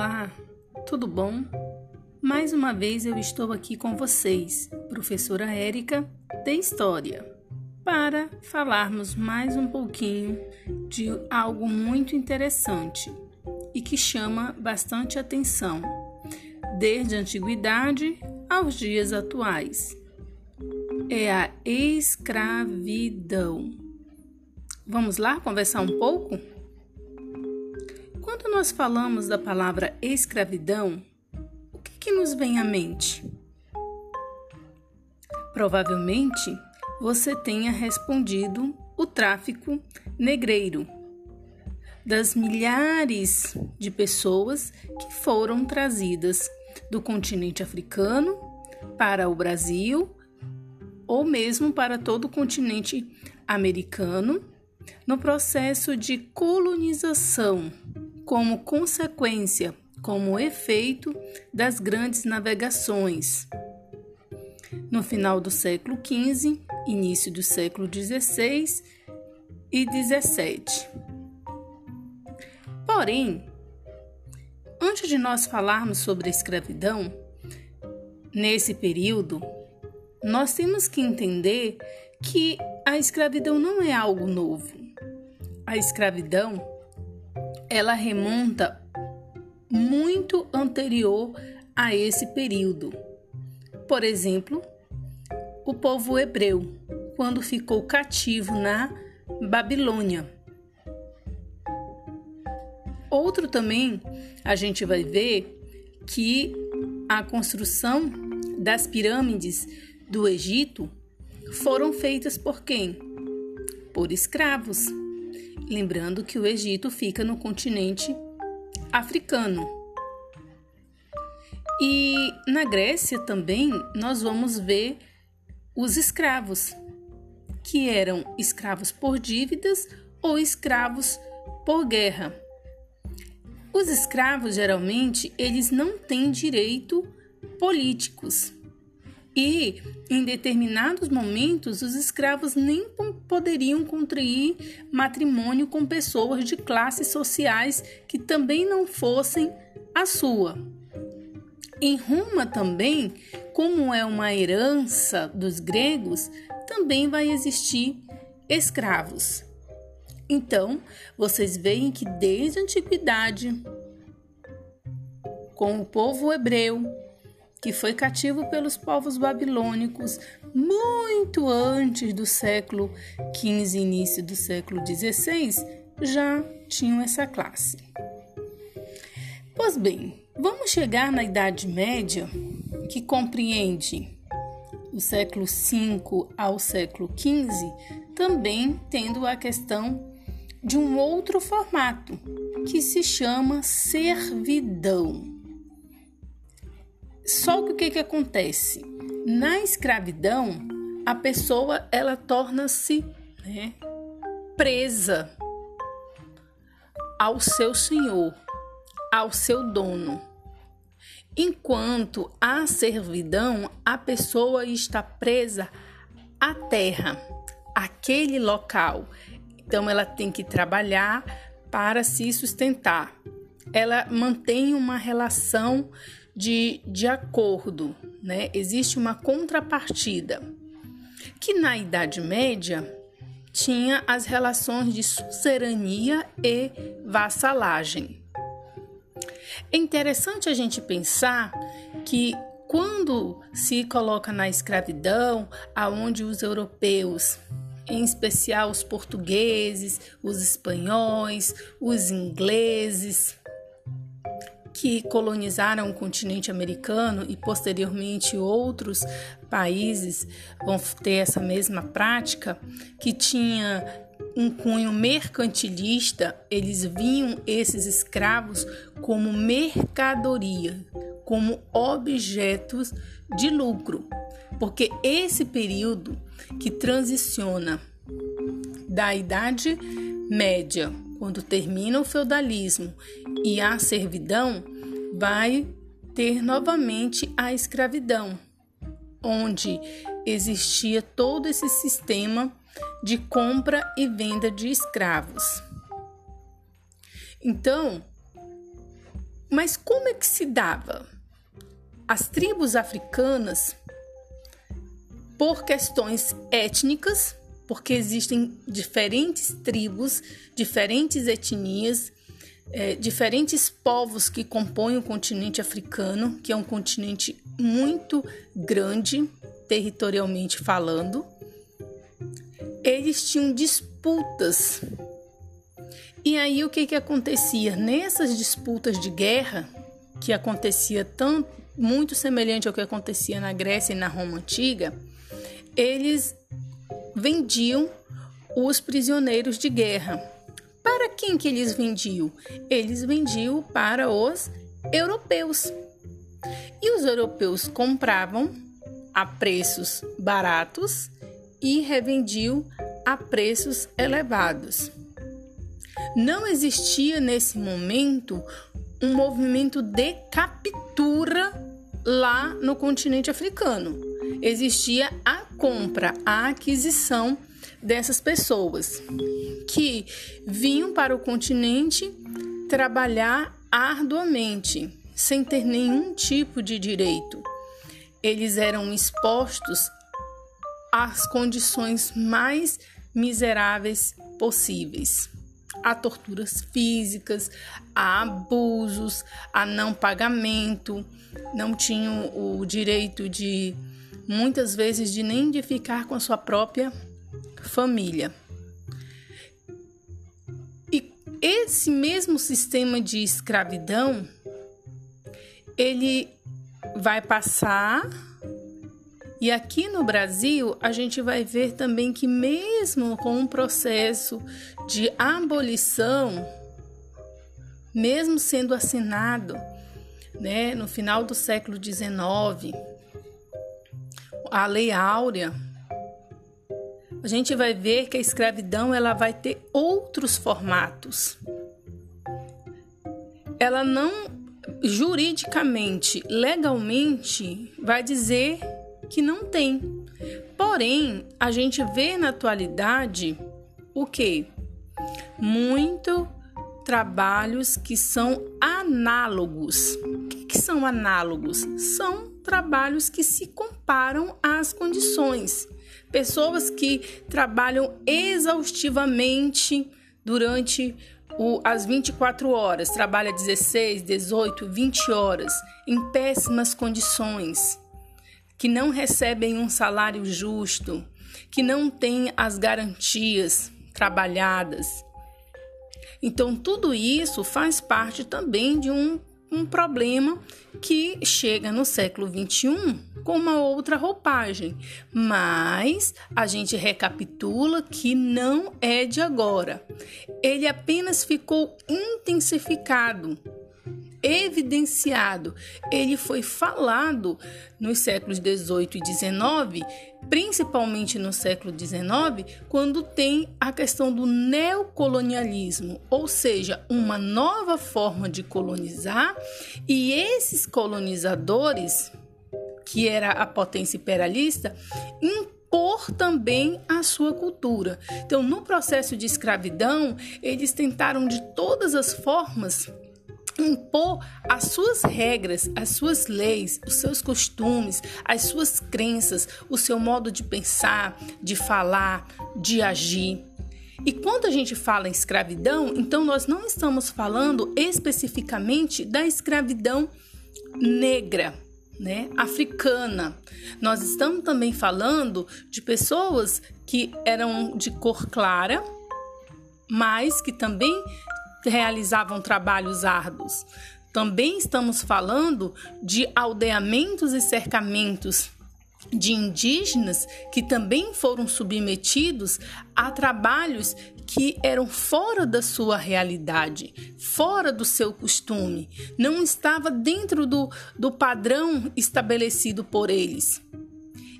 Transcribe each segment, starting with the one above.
Olá, tudo bom? Mais uma vez eu estou aqui com vocês, professora Érica de História, para falarmos mais um pouquinho de algo muito interessante e que chama bastante atenção, desde a antiguidade aos dias atuais. É a escravidão. Vamos lá conversar um pouco? Quando nós falamos da palavra escravidão, o que, que nos vem à mente? Provavelmente você tenha respondido o tráfico negreiro das milhares de pessoas que foram trazidas do continente africano para o Brasil ou mesmo para todo o continente americano no processo de colonização como consequência, como efeito das grandes navegações. No final do século XV, início do século XVI e XVII. Porém, antes de nós falarmos sobre a escravidão, nesse período, nós temos que entender que a escravidão não é algo novo. A escravidão ela remonta muito anterior a esse período. Por exemplo, o povo hebreu, quando ficou cativo na Babilônia. Outro também, a gente vai ver que a construção das pirâmides do Egito foram feitas por quem? Por escravos. Lembrando que o Egito fica no continente africano. E na Grécia também nós vamos ver os escravos, que eram escravos por dívidas ou escravos por guerra. Os escravos geralmente eles não têm direito políticos. E em determinados momentos os escravos nem poderiam contrair matrimônio com pessoas de classes sociais que também não fossem a sua. Em Roma também, como é uma herança dos gregos, também vai existir escravos. Então, vocês veem que desde a antiguidade, com o povo hebreu, que foi cativo pelos povos babilônicos muito antes do século XV, início do século XVI, já tinham essa classe. Pois bem, vamos chegar na Idade Média, que compreende o século V ao século XV, também tendo a questão de um outro formato, que se chama servidão. Só que o que, que acontece? Na escravidão, a pessoa ela torna-se né, presa ao seu senhor, ao seu dono. Enquanto a servidão, a pessoa está presa à terra, aquele local. Então ela tem que trabalhar para se sustentar. Ela mantém uma relação de, de acordo, né? Existe uma contrapartida que na Idade Média tinha as relações de suzerania e vassalagem. É interessante a gente pensar que quando se coloca na escravidão, aonde os europeus, em especial os portugueses, os espanhóis, os ingleses, que colonizaram o continente americano e posteriormente outros países vão ter essa mesma prática, que tinha um cunho mercantilista, eles viam esses escravos como mercadoria, como objetos de lucro. Porque esse período que transiciona da Idade Média quando termina o feudalismo e a servidão, vai ter novamente a escravidão, onde existia todo esse sistema de compra e venda de escravos. Então, Mas como é que se dava? As tribos africanas, por questões étnicas, porque existem diferentes tribos, diferentes etnias, é, diferentes povos que compõem o continente africano, que é um continente muito grande, territorialmente falando. Eles tinham disputas. E aí o que, que acontecia? Nessas disputas de guerra, que acontecia tão, muito semelhante ao que acontecia na Grécia e na Roma Antiga, eles vendiam os prisioneiros de guerra quem que eles vendiam? Eles vendiam para os europeus. E os europeus compravam a preços baratos e revendiam a preços elevados. Não existia nesse momento um movimento de captura lá no continente africano. Existia a compra, a aquisição dessas pessoas que vinham para o continente trabalhar arduamente, sem ter nenhum tipo de direito. Eles eram expostos às condições mais miseráveis possíveis. A torturas físicas, a abusos, a não pagamento, não tinham o direito de muitas vezes de nem de ficar com a sua própria família. E esse mesmo sistema de escravidão ele vai passar e aqui no Brasil, a gente vai ver também que, mesmo com um processo de abolição, mesmo sendo assinado né, no final do século XIX, a Lei Áurea, a gente vai ver que a escravidão ela vai ter outros formatos. Ela não juridicamente, legalmente, vai dizer que não tem. Porém, a gente vê na atualidade o que? Muito trabalhos que são análogos. O que, que são análogos? São trabalhos que se comparam às condições. Pessoas que trabalham exaustivamente durante o, as 24 horas, trabalha 16, 18, 20 horas em péssimas condições, que não recebem um salário justo, que não têm as garantias trabalhadas. Então, tudo isso faz parte também de um um problema que chega no século 21 com uma outra roupagem, mas a gente recapitula que não é de agora. Ele apenas ficou intensificado evidenciado. Ele foi falado nos séculos 18 e 19, principalmente no século 19, quando tem a questão do neocolonialismo, ou seja, uma nova forma de colonizar, e esses colonizadores, que era a potência imperialista, impor também a sua cultura. Então, no processo de escravidão, eles tentaram de todas as formas impor as suas regras, as suas leis, os seus costumes, as suas crenças, o seu modo de pensar, de falar, de agir. E quando a gente fala em escravidão, então nós não estamos falando especificamente da escravidão negra, né, africana. Nós estamos também falando de pessoas que eram de cor clara, mas que também realizavam trabalhos árduos. Também estamos falando de aldeamentos e cercamentos de indígenas que também foram submetidos a trabalhos que eram fora da sua realidade, fora do seu costume, não estava dentro do, do padrão estabelecido por eles.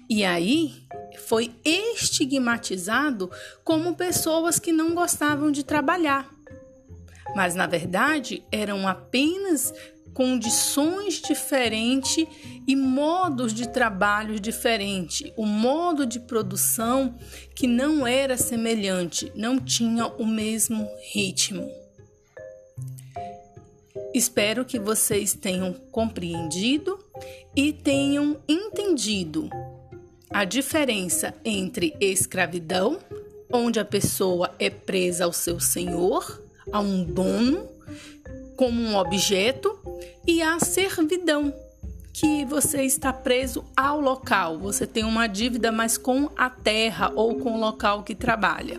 E aí foi estigmatizado como pessoas que não gostavam de trabalhar mas na verdade eram apenas condições diferentes e modos de trabalho diferentes, o modo de produção que não era semelhante, não tinha o mesmo ritmo. Espero que vocês tenham compreendido e tenham entendido a diferença entre escravidão, onde a pessoa é presa ao seu senhor, a um dono, como um objeto, e a servidão, que você está preso ao local, você tem uma dívida, mas com a terra ou com o local que trabalha.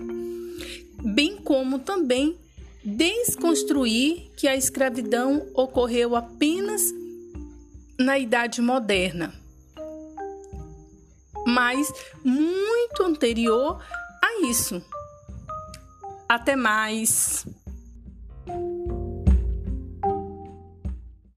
Bem como também desconstruir que a escravidão ocorreu apenas na Idade Moderna, mas muito anterior a isso. Até mais!